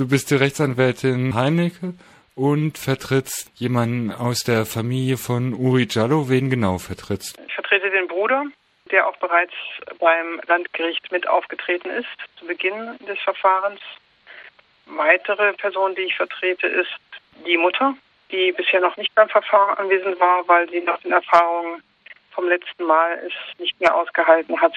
Du bist die Rechtsanwältin Heinecke und vertrittst jemanden aus der Familie von Uri Jallo. Wen genau vertrittst? Ich vertrete den Bruder, der auch bereits beim Landgericht mit aufgetreten ist, zu Beginn des Verfahrens. Weitere Person, die ich vertrete, ist die Mutter, die bisher noch nicht beim Verfahren anwesend war, weil sie nach den Erfahrungen vom letzten Mal es nicht mehr ausgehalten hat,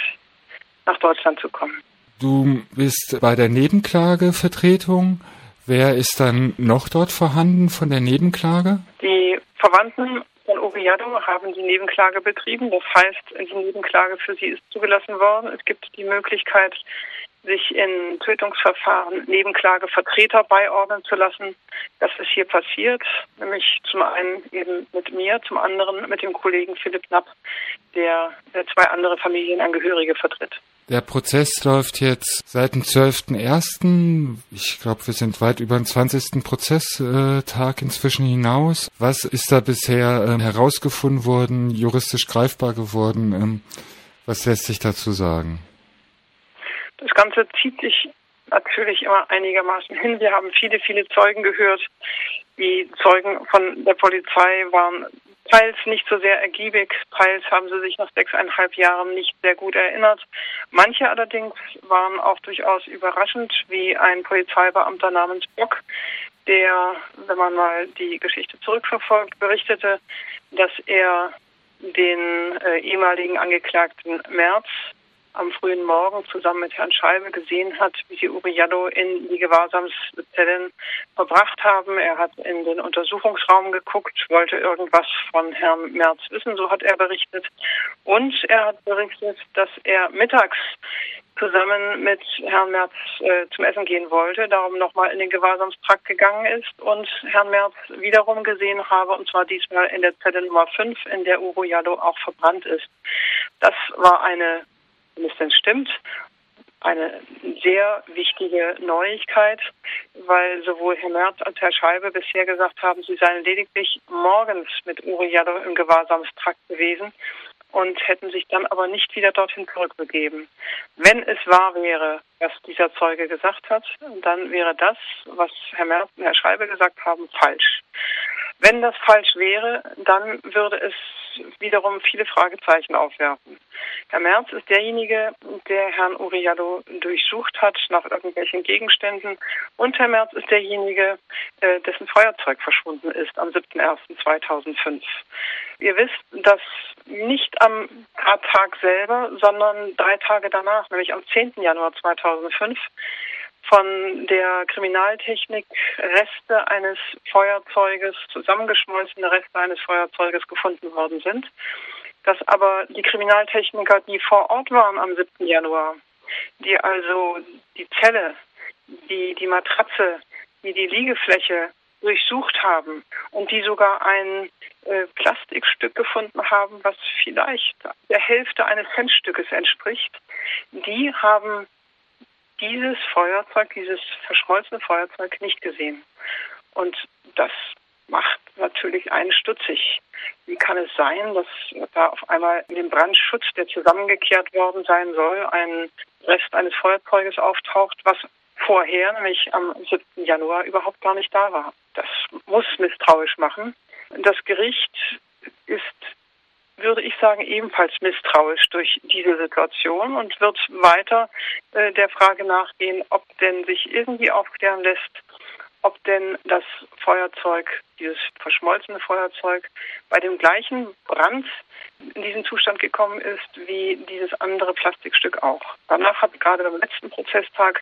nach Deutschland zu kommen. Du bist bei der Nebenklagevertretung. Wer ist dann noch dort vorhanden von der Nebenklage? Die Verwandten von Oriado haben die Nebenklage betrieben. Das heißt, die Nebenklage für sie ist zugelassen worden. Es gibt die Möglichkeit, sich in Tötungsverfahren Nebenklagevertreter beiordnen zu lassen. Das ist hier passiert, nämlich zum einen eben mit mir, zum anderen mit dem Kollegen Philipp Knapp, der zwei andere Familienangehörige vertritt. Der Prozess läuft jetzt seit dem 12.01. Ich glaube, wir sind weit über den 20. Prozesstag inzwischen hinaus. Was ist da bisher ähm, herausgefunden worden, juristisch greifbar geworden? Ähm, was lässt sich dazu sagen? Das Ganze zieht sich natürlich immer einigermaßen hin. Wir haben viele, viele Zeugen gehört. Die Zeugen von der Polizei waren teils nicht so sehr ergiebig, teils haben sie sich nach sechseinhalb Jahren nicht sehr gut erinnert. Manche allerdings waren auch durchaus überraschend, wie ein Polizeibeamter namens Bock, der, wenn man mal die Geschichte zurückverfolgt, berichtete, dass er den äh, ehemaligen Angeklagten Merz am frühen Morgen zusammen mit Herrn Scheibe gesehen hat, wie sie Uriallo in die Gewahrsamszellen verbracht haben. Er hat in den Untersuchungsraum geguckt, wollte irgendwas von Herrn Merz wissen, so hat er berichtet. Und er hat berichtet, dass er mittags zusammen mit Herrn Merz äh, zum Essen gehen wollte, darum nochmal in den Gewahrsamstrakt gegangen ist und Herrn Merz wiederum gesehen habe, und zwar diesmal in der Zelle Nummer 5, in der Uro Jallo auch verbrannt ist. Das war eine wenn es denn stimmt, eine sehr wichtige Neuigkeit, weil sowohl Herr Merz als Herr Scheibe bisher gesagt haben, sie seien lediglich morgens mit Uri Jadov im Gewahrsamstrakt gewesen und hätten sich dann aber nicht wieder dorthin zurückbegeben. Wenn es wahr wäre, was dieser Zeuge gesagt hat, dann wäre das, was Herr Merz und Herr Scheibe gesagt haben, falsch. Wenn das falsch wäre, dann würde es wiederum viele Fragezeichen aufwerfen. Herr Merz ist derjenige, der Herrn Uriallo durchsucht hat nach irgendwelchen Gegenständen. Und Herr Merz ist derjenige, äh, dessen Feuerzeug verschwunden ist am 7.01.2005. Ihr wisst, dass nicht am Tag selber, sondern drei Tage danach, nämlich am 10. Januar 2005, von der Kriminaltechnik Reste eines Feuerzeuges, zusammengeschmolzene Reste eines Feuerzeuges gefunden worden sind. Dass aber die Kriminaltechniker, die vor Ort waren am 7. Januar, die also die Zelle, die, die Matratze, die die Liegefläche durchsucht haben und die sogar ein äh, Plastikstück gefunden haben, was vielleicht der Hälfte eines Centstückes entspricht, die haben dieses Feuerzeug, dieses verschmolzene Feuerzeug nicht gesehen. Und das macht natürlich einen stutzig. Wie kann es sein, dass da auf einmal in dem Brandschutz, der zusammengekehrt worden sein soll, ein Rest eines Feuerzeuges auftaucht, was vorher, nämlich am 7. Januar, überhaupt gar nicht da war? Das muss misstrauisch machen. Das Gericht ist würde ich sagen, ebenfalls misstrauisch durch diese Situation und wird weiter äh, der Frage nachgehen, ob denn sich irgendwie aufklären lässt, ob denn das Feuerzeug, dieses verschmolzene Feuerzeug, bei dem gleichen Brand in diesen Zustand gekommen ist wie dieses andere Plastikstück auch. Danach hat gerade beim letzten Prozesstag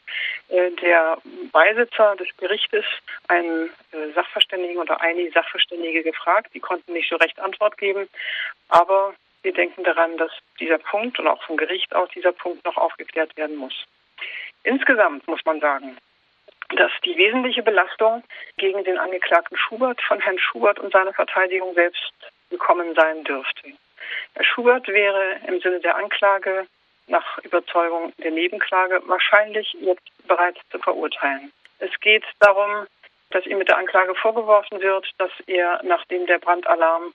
äh, der Beisitzer des Gerichtes einen äh, Sachverständigen oder einige Sachverständige gefragt. Die konnten nicht so recht Antwort geben, aber wir denken daran, dass dieser Punkt und auch vom Gericht aus dieser Punkt noch aufgeklärt werden muss. Insgesamt muss man sagen, dass die wesentliche Belastung gegen den Angeklagten Schubert von Herrn Schubert und seiner Verteidigung selbst gekommen sein dürfte. Herr Schubert wäre im Sinne der Anklage nach Überzeugung der Nebenklage wahrscheinlich jetzt bereits zu verurteilen. Es geht darum, dass ihm mit der Anklage vorgeworfen wird, dass er, nachdem der Brandalarm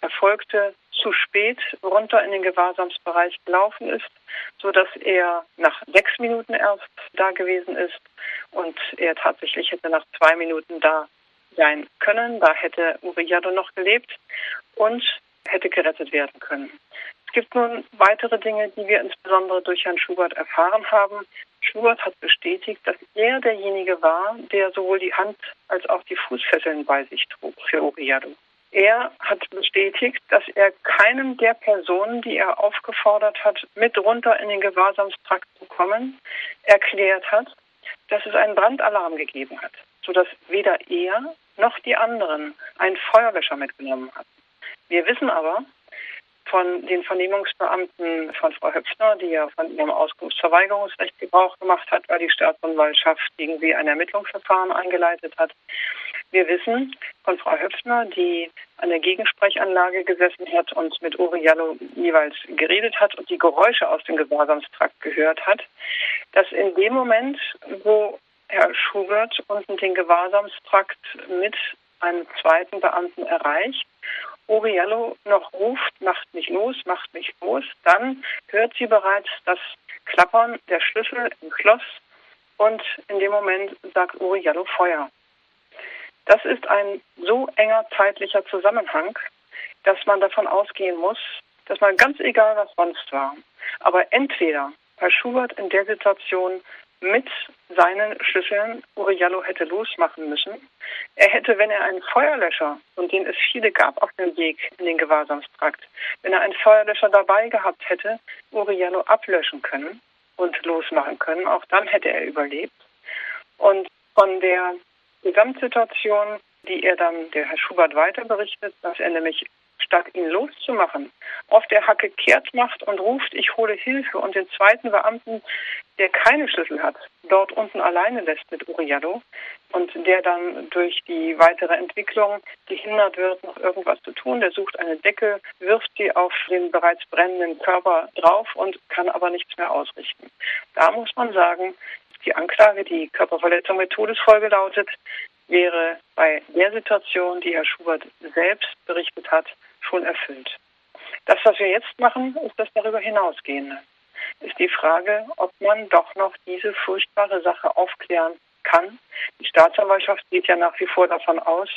erfolgte, zu spät runter in den Gewahrsamsbereich gelaufen ist, so dass er nach sechs Minuten erst da gewesen ist und er tatsächlich hätte nach zwei Minuten da sein können. Da hätte Uriado noch gelebt und hätte gerettet werden können. Es gibt nun weitere Dinge, die wir insbesondere durch Herrn Schubert erfahren haben. Schubert hat bestätigt, dass er derjenige war, der sowohl die Hand als auch die Fußfesseln bei sich trug für Uriado. Er hat bestätigt, dass er keinem der Personen, die er aufgefordert hat, mit runter in den Gewahrsamstrakt zu kommen, erklärt hat, dass es einen Brandalarm gegeben hat, sodass weder er noch die anderen einen Feuerlöscher mitgenommen hatten. Wir wissen aber von den Vernehmungsbeamten von Frau Höpfner, die ja von ihrem Auskunftsverweigerungsrecht Gebrauch gemacht hat, weil die Staatsanwaltschaft gegen sie ein Ermittlungsverfahren eingeleitet hat. Wir wissen von Frau Höpfner, die an der Gegensprechanlage gesessen hat und mit Uri Jallo jeweils geredet hat und die Geräusche aus dem Gewahrsamstrakt gehört hat, dass in dem Moment, wo Herr Schubert unten den Gewahrsamstrakt mit einem zweiten Beamten erreicht, Uriello noch ruft, macht mich los, macht mich los, dann hört sie bereits das Klappern der Schlüssel im Schloss und in dem Moment sagt Uriello Feuer. Das ist ein so enger zeitlicher Zusammenhang, dass man davon ausgehen muss, dass man ganz egal, was sonst war, aber entweder Herr Schubert in der Situation mit seinen Schlüsseln Uriallo hätte losmachen müssen. Er hätte, wenn er einen Feuerlöscher, und den es viele gab auf dem Weg in den Gewahrsamstrakt, wenn er einen Feuerlöscher dabei gehabt hätte, Uriallo ablöschen können und losmachen können. Auch dann hätte er überlebt. Und von der Gesamtsituation, die er dann, der Herr Schubert weiter berichtet, dass er nämlich statt ihn loszumachen, auf der Hacke kehrt macht und ruft, ich hole Hilfe und den zweiten Beamten, der keine Schlüssel hat, dort unten alleine lässt mit Uriado und der dann durch die weitere Entwicklung gehindert wird, noch irgendwas zu tun. Der sucht eine Decke, wirft sie auf den bereits brennenden Körper drauf und kann aber nichts mehr ausrichten. Da muss man sagen, die Anklage, die Körperverletzung mit Todesfolge lautet, wäre bei der Situation, die Herr Schubert selbst berichtet hat, schon erfüllt. Das, was wir jetzt machen, ist das darüber hinausgehende. Ist die Frage, ob man doch noch diese furchtbare Sache aufklären kann. Die Staatsanwaltschaft geht ja nach wie vor davon aus,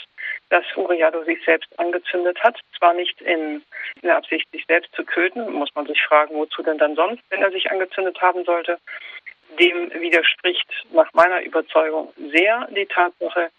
dass Uriado sich selbst angezündet hat. Zwar nicht in, der Absicht, sich selbst zu töten, muss man sich fragen, wozu denn dann sonst, wenn er sich angezündet haben sollte. Dem widerspricht nach meiner Überzeugung sehr die Tatsache,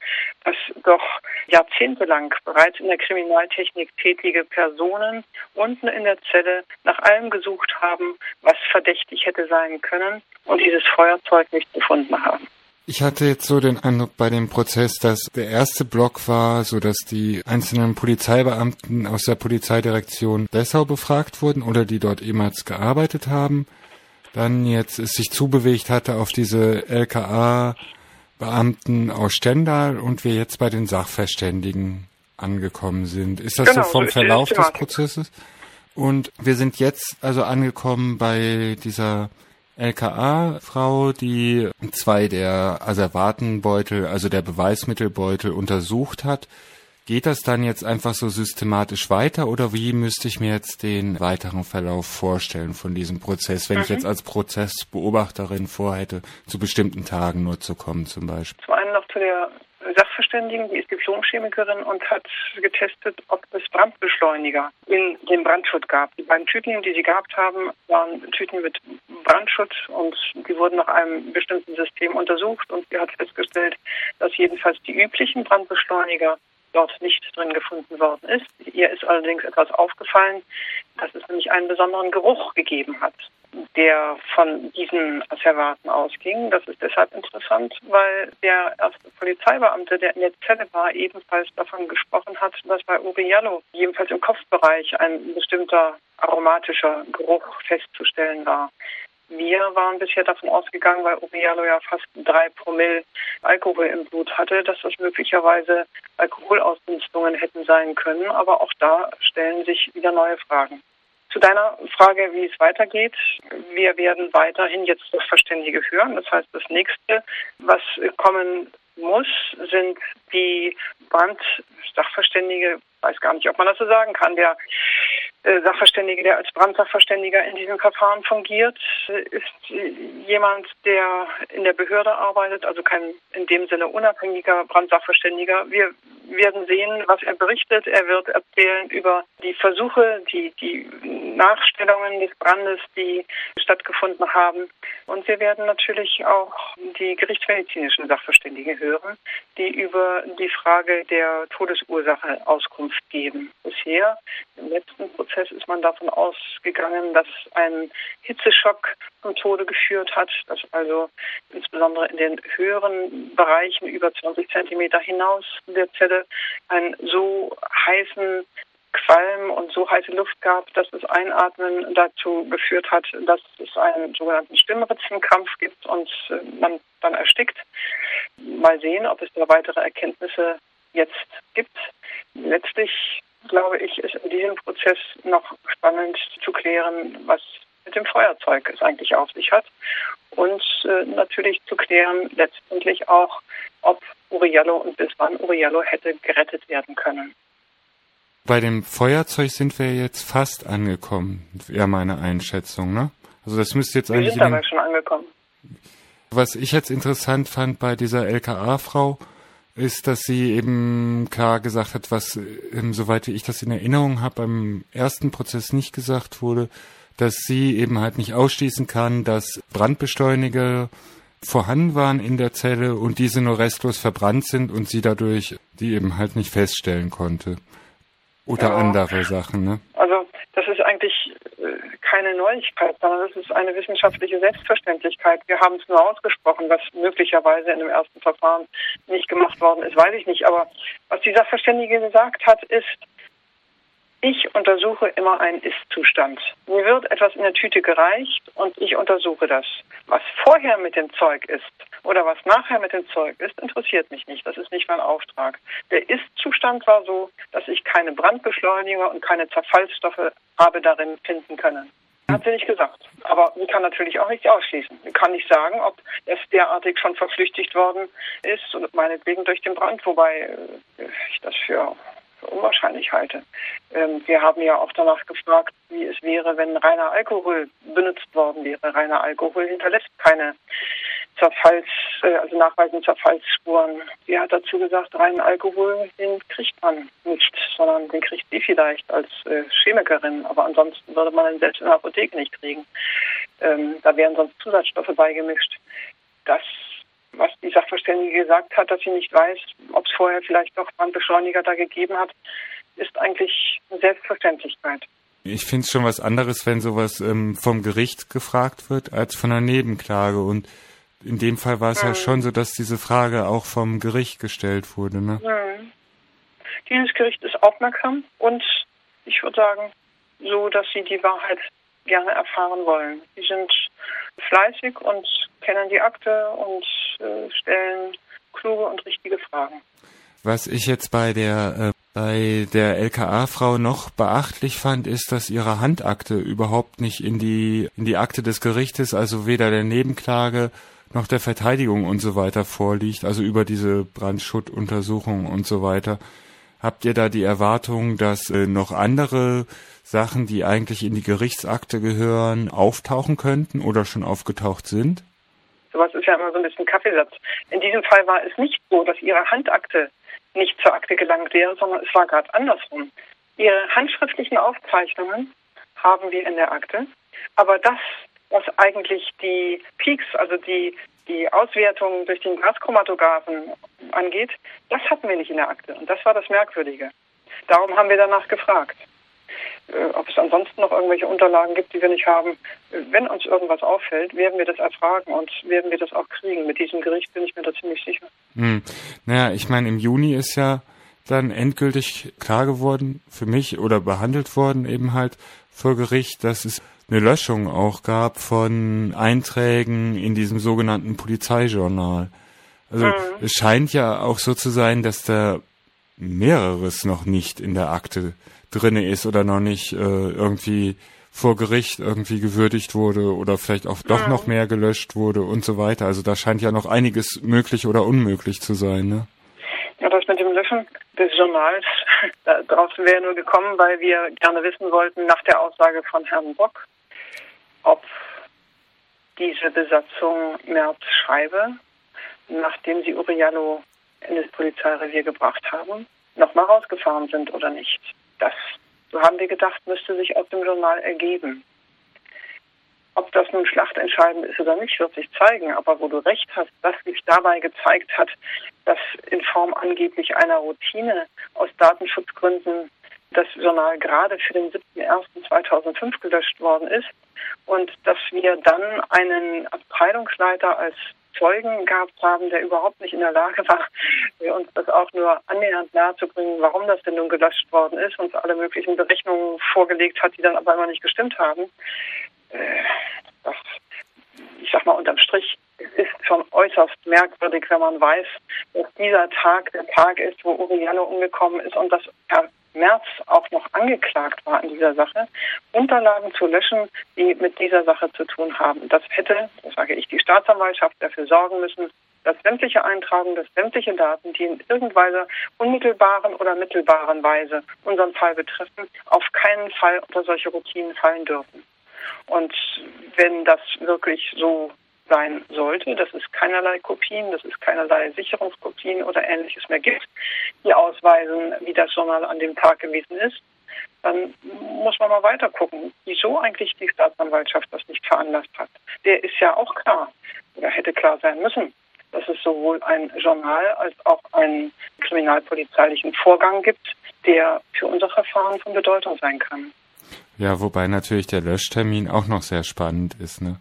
dass doch jahrzehntelang bereits in der Kriminaltechnik tätige Personen unten in der Zelle nach allem gesucht haben, was verdächtig hätte sein können und dieses Feuerzeug nicht gefunden haben. Ich hatte jetzt so den Eindruck bei dem Prozess, dass der erste Block war, so dass die einzelnen Polizeibeamten aus der Polizeidirektion Dessau befragt wurden oder die dort ehemals gearbeitet haben dann jetzt es sich zubewegt hatte auf diese LKA-Beamten aus Stendal und wir jetzt bei den Sachverständigen angekommen sind. Ist das genau, so vom Verlauf des Prozesses? Und wir sind jetzt also angekommen bei dieser LKA-Frau, die zwei der Asservatenbeutel, also der Beweismittelbeutel untersucht hat Geht das dann jetzt einfach so systematisch weiter oder wie müsste ich mir jetzt den weiteren Verlauf vorstellen von diesem Prozess, wenn mhm. ich jetzt als Prozessbeobachterin vorhätte, zu bestimmten Tagen nur zu kommen zum Beispiel? Zum einen noch zu der Sachverständigen, die ist Diplomchemikerin und hat getestet, ob es Brandbeschleuniger in dem Brandschutz gab. Die beiden Tüten, die sie gehabt haben, waren Tüten mit Brandschutz und die wurden nach einem bestimmten System untersucht und sie hat festgestellt, dass jedenfalls die üblichen Brandbeschleuniger dort nicht drin gefunden worden ist. Ihr ist allerdings etwas aufgefallen, dass es nämlich einen besonderen Geruch gegeben hat, der von diesen Asservaten ausging. Das ist deshalb interessant, weil der erste Polizeibeamte, der in der Zelle war, ebenfalls davon gesprochen hat, dass bei Uriello jedenfalls im Kopfbereich ein bestimmter aromatischer Geruch festzustellen war. Wir waren bisher davon ausgegangen, weil Obialo ja fast drei Promille Alkohol im Blut hatte, dass das möglicherweise Alkoholausdünstungen hätten sein können. Aber auch da stellen sich wieder neue Fragen. Zu deiner Frage, wie es weitergeht. Wir werden weiterhin jetzt das Verständige hören. Das heißt, das nächste, was kommen muss, sind die Brandsachverständige, weiß gar nicht, ob man das so sagen kann, der Sachverständige, der als Brandsachverständiger in diesem Verfahren fungiert, äh, ist jemand, der in der Behörde arbeitet, also kein in dem Sinne unabhängiger Brandsachverständiger. Wir werden sehen, was er berichtet. Er wird erzählen über die Versuche, die, die Nachstellungen des Brandes, die stattgefunden haben. Und wir werden natürlich auch die gerichtsmedizinischen Sachverständigen hören, die über die Frage der Todesursache Auskunft geben. Bisher im letzten Prozess ist man davon ausgegangen, dass ein Hitzeschock zum Tode geführt hat, dass also insbesondere in den höheren Bereichen über 20 Zentimeter hinaus der Zelle einen so heißen Qualm und so heiße Luft gab, dass das Einatmen dazu geführt hat, dass es einen sogenannten Stimmritzenkrampf gibt und äh, man dann erstickt. Mal sehen, ob es da weitere Erkenntnisse jetzt gibt. Letztlich glaube ich, ist in diesem Prozess noch spannend zu klären, was mit dem Feuerzeug es eigentlich auf sich hat und äh, natürlich zu klären letztendlich auch, ob Uriello und bis wann Uriello hätte gerettet werden können. Bei dem Feuerzeug sind wir jetzt fast angekommen, wäre meine Einschätzung, ne? Also das müsste jetzt wir eigentlich. Wir sind aber schon angekommen. Was ich jetzt interessant fand bei dieser LKA-Frau, ist, dass sie eben klar gesagt hat, was, ähm, soweit ich das in Erinnerung habe, beim ersten Prozess nicht gesagt wurde, dass sie eben halt nicht ausschließen kann, dass Brandbeschleuniger vorhanden waren in der Zelle und diese nur restlos verbrannt sind und sie dadurch die eben halt nicht feststellen konnte. Oder ja. andere Sachen, ne? Also das ist eigentlich äh, keine Neuigkeit, sondern das ist eine wissenschaftliche Selbstverständlichkeit. Wir haben es nur ausgesprochen, was möglicherweise in dem ersten Verfahren nicht gemacht worden ist, weiß ich nicht. Aber was die Sachverständige gesagt hat, ist, ich untersuche immer einen Ist-Zustand. Mir wird etwas in der Tüte gereicht und ich untersuche das. Was vorher mit dem Zeug ist oder was nachher mit dem Zeug ist, interessiert mich nicht. Das ist nicht mein Auftrag. Der Ist-Zustand war so, dass ich keine Brandbeschleuniger und keine Zerfallsstoffe habe darin finden können. Hat sie nicht gesagt. Aber sie kann natürlich auch nichts ausschließen. Sie kann nicht sagen, ob es derartig schon verflüchtigt worden ist und meinetwegen durch den Brand, wobei äh, ich das für unwahrscheinlich halte. Ähm, wir haben ja auch danach gefragt, wie es wäre, wenn reiner Alkohol benutzt worden wäre. Reiner Alkohol hinterlässt keine Zerfalls, äh, also nachweisen Zerfallsspuren. Sie hat dazu gesagt, reinen Alkohol, den kriegt man nicht, sondern den kriegt sie vielleicht als äh, Chemikerin. Aber ansonsten würde man ihn selbst in der Apotheke nicht kriegen. Ähm, da wären sonst Zusatzstoffe beigemischt. Das was die Sachverständige gesagt hat, dass sie nicht weiß, ob es vorher vielleicht doch Brandbeschleuniger da gegeben hat, ist eigentlich eine Selbstverständlichkeit. Ich finde es schon was anderes, wenn sowas ähm, vom Gericht gefragt wird, als von einer Nebenklage. Und in dem Fall war es mhm. ja schon so, dass diese Frage auch vom Gericht gestellt wurde. Ne? Mhm. Dieses Gericht ist aufmerksam und ich würde sagen, so, dass sie die Wahrheit gerne erfahren wollen. Sie sind fleißig und kennen die Akte und äh, stellen kluge und richtige Fragen. Was ich jetzt bei der äh, bei der LKA-Frau noch beachtlich fand, ist, dass ihre Handakte überhaupt nicht in die in die Akte des Gerichtes, also weder der Nebenklage noch der Verteidigung und so weiter vorliegt, also über diese Brandschuttuntersuchung und so weiter. Habt ihr da die Erwartung, dass äh, noch andere Sachen, die eigentlich in die Gerichtsakte gehören, auftauchen könnten oder schon aufgetaucht sind? Sowas ist ja immer so ein bisschen Kaffeesatz. In diesem Fall war es nicht so, dass ihre Handakte nicht zur Akte gelangt wäre, sondern es war gerade andersrum. Ihre handschriftlichen Aufzeichnungen haben wir in der Akte, aber das, was eigentlich die Peaks, also die, die Auswertung durch den Gaschromatographen angeht, das hatten wir nicht in der Akte. Und das war das Merkwürdige. Darum haben wir danach gefragt. Äh, ob es ansonsten noch irgendwelche Unterlagen gibt, die wir nicht haben. Wenn uns irgendwas auffällt, werden wir das erfragen und werden wir das auch kriegen. Mit diesem Gericht bin ich mir da ziemlich sicher. Hm. Naja, ich meine, im Juni ist ja dann endgültig klar geworden für mich oder behandelt worden eben halt vor Gericht, dass es eine Löschung auch gab von Einträgen in diesem sogenannten Polizeijournal. Also mhm. es scheint ja auch so zu sein, dass da mehreres noch nicht in der Akte drinne ist oder noch nicht äh, irgendwie vor Gericht irgendwie gewürdigt wurde oder vielleicht auch doch noch mehr gelöscht wurde und so weiter. Also da scheint ja noch einiges möglich oder unmöglich zu sein, ne? Ja, das mit dem Löschen des Journals, darauf wäre nur gekommen, weil wir gerne wissen wollten, nach der Aussage von Herrn Bock, ob diese Besatzung Merz Schreibe, nachdem sie Uriallo in das Polizeirevier gebracht haben, nochmal rausgefahren sind oder nicht. Das, so haben wir gedacht, müsste sich aus dem Journal ergeben. Ob das nun schlachtentscheidend ist oder nicht, wird sich zeigen. Aber wo du recht hast, dass sich dabei gezeigt hat, dass in Form angeblich einer Routine aus Datenschutzgründen das Journal gerade für den 7.1.2005 gelöscht worden ist und dass wir dann einen Abteilungsleiter als Zeugen gehabt haben, der überhaupt nicht in der Lage war, uns das auch nur annähernd nahezubringen, warum das denn nun gelöscht worden ist, uns alle möglichen Berechnungen vorgelegt hat, die dann aber immer nicht gestimmt haben. Das, ich sag mal unterm Strich, ist schon äußerst merkwürdig, wenn man weiß, dass dieser Tag der Tag ist, wo Uriallo umgekommen ist und dass Herr März auch noch angeklagt war in dieser Sache, Unterlagen zu löschen, die mit dieser Sache zu tun haben. Das hätte, das sage ich, die Staatsanwaltschaft dafür sorgen müssen, dass sämtliche Eintragungen, dass sämtliche Daten, die in irgendeiner unmittelbaren oder mittelbaren Weise unseren Fall betreffen, auf keinen Fall unter solche Routinen fallen dürfen. Und wenn das wirklich so sein sollte, dass es keinerlei Kopien, dass es keinerlei Sicherungskopien oder ähnliches mehr gibt, die ausweisen, wie das Journal an dem Tag gewesen ist, dann muss man mal weiter gucken, wieso eigentlich die Staatsanwaltschaft das nicht veranlasst hat. Der ist ja auch klar, oder hätte klar sein müssen, dass es sowohl ein Journal als auch einen kriminalpolizeilichen Vorgang gibt, der für unser Verfahren von Bedeutung sein kann. Ja, wobei natürlich der Löschtermin auch noch sehr spannend ist. Ne?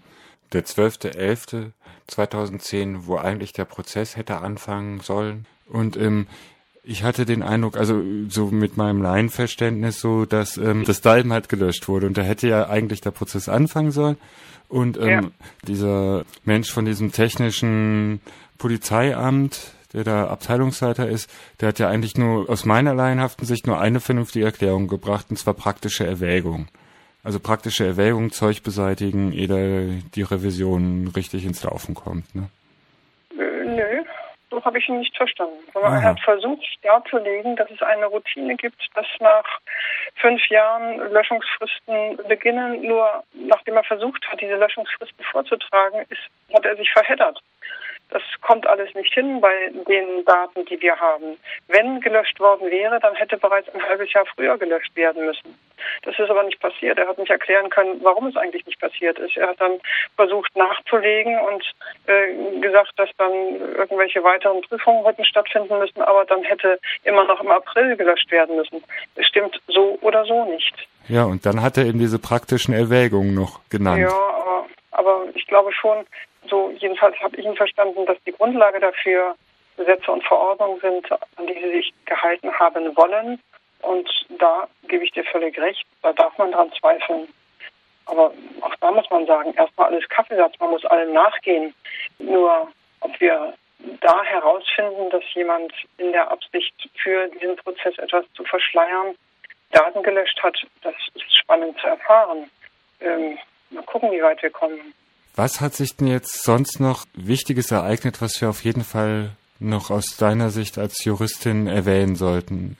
Der 12.11.2010, wo eigentlich der Prozess hätte anfangen sollen. Und ähm, ich hatte den Eindruck, also so mit meinem Laienverständnis so, dass ähm, das Dalben halt gelöscht wurde und da hätte ja eigentlich der Prozess anfangen sollen. Und ähm, ja. dieser Mensch von diesem technischen Polizeiamt, der da Abteilungsleiter ist, der hat ja eigentlich nur aus meiner laienhaften Sicht nur eine vernünftige Erklärung gebracht, und zwar praktische Erwägung. Also praktische Erwägung, Zeug beseitigen, ehe die Revision richtig ins Laufen kommt, ne? Äh, nö, so habe ich ihn nicht verstanden. Aber er hat versucht darzulegen, dass es eine Routine gibt, dass nach fünf Jahren Löschungsfristen beginnen. Nur nachdem er versucht hat, diese Löschungsfristen vorzutragen, ist, hat er sich verheddert. Das kommt alles nicht hin bei den Daten, die wir haben. Wenn gelöscht worden wäre, dann hätte bereits ein halbes Jahr früher gelöscht werden müssen. Das ist aber nicht passiert. Er hat nicht erklären können, warum es eigentlich nicht passiert ist. Er hat dann versucht nachzulegen und äh, gesagt, dass dann irgendwelche weiteren Prüfungen hätten stattfinden müssen, aber dann hätte immer noch im April gelöscht werden müssen. Es stimmt so oder so nicht. Ja, und dann hat er eben diese praktischen Erwägungen noch genannt. Ja, aber, aber ich glaube schon, so jedenfalls habe ich ihn verstanden, dass die Grundlage dafür Gesetze und Verordnungen sind, an die sie sich gehalten haben wollen. Und da gebe ich dir völlig recht, da darf man dran zweifeln. Aber auch da muss man sagen, erstmal alles Kaffeesatz, man muss allem nachgehen. Nur ob wir da herausfinden, dass jemand in der Absicht für diesen Prozess etwas zu verschleiern Daten gelöscht hat, das ist spannend zu erfahren. Ähm, mal gucken, wie weit wir kommen. Was hat sich denn jetzt sonst noch Wichtiges ereignet, was wir auf jeden Fall noch aus deiner Sicht als Juristin erwähnen sollten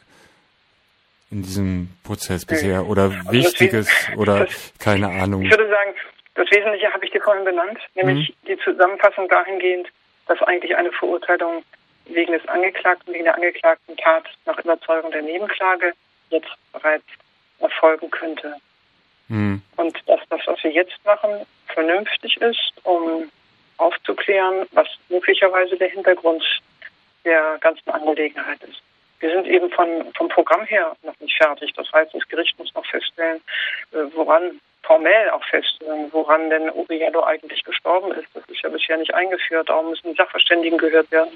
in diesem Prozess bisher? Oder also Wichtiges oder keine Ahnung? Ich würde sagen, das Wesentliche habe ich dir vorhin benannt, nämlich mhm. die Zusammenfassung dahingehend, dass eigentlich eine Verurteilung wegen des Angeklagten, wegen der angeklagten Tat nach Überzeugung der Nebenklage jetzt bereits erfolgen könnte. Mhm. Und dass das, was wir jetzt machen, vernünftig ist, um aufzuklären, was möglicherweise der Hintergrund der ganzen Angelegenheit ist. Wir sind eben von, vom Programm her noch nicht fertig. Das heißt, das Gericht muss noch feststellen, äh, woran formell auch feststellen, woran denn Uriello eigentlich gestorben ist. Das ist ja bisher nicht eingeführt. Darum müssen die Sachverständigen gehört werden.